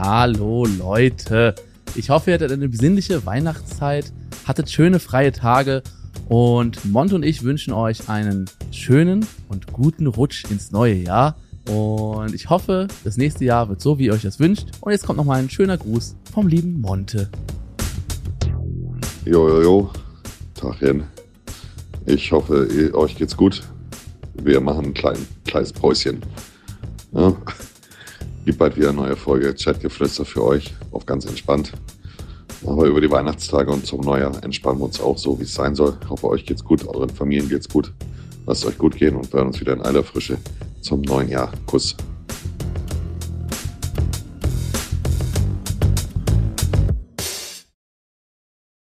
Hallo Leute. Ich hoffe, ihr hattet eine besinnliche Weihnachtszeit, hattet schöne freie Tage und Mont und ich wünschen euch einen schönen und guten Rutsch ins neue Jahr. Und ich hoffe, das nächste Jahr wird so, wie ihr euch das wünscht. Und jetzt kommt nochmal ein schöner Gruß vom lieben Monte. Jo, jo, jo. Tagchen. Ich hoffe, euch geht's gut. Wir machen ein klein, kleines Päuschen. Ja. Bald wieder eine neue Folge Chatgeflüster für euch. Auf ganz entspannt. Aber über die Weihnachtstage und zum Neujahr entspannen wir uns auch so, wie es sein soll. Ich hoffe, euch geht's gut, euren Familien geht's gut. Lasst euch gut gehen und wir hören uns wieder in aller Frische zum neuen Jahr. Kuss.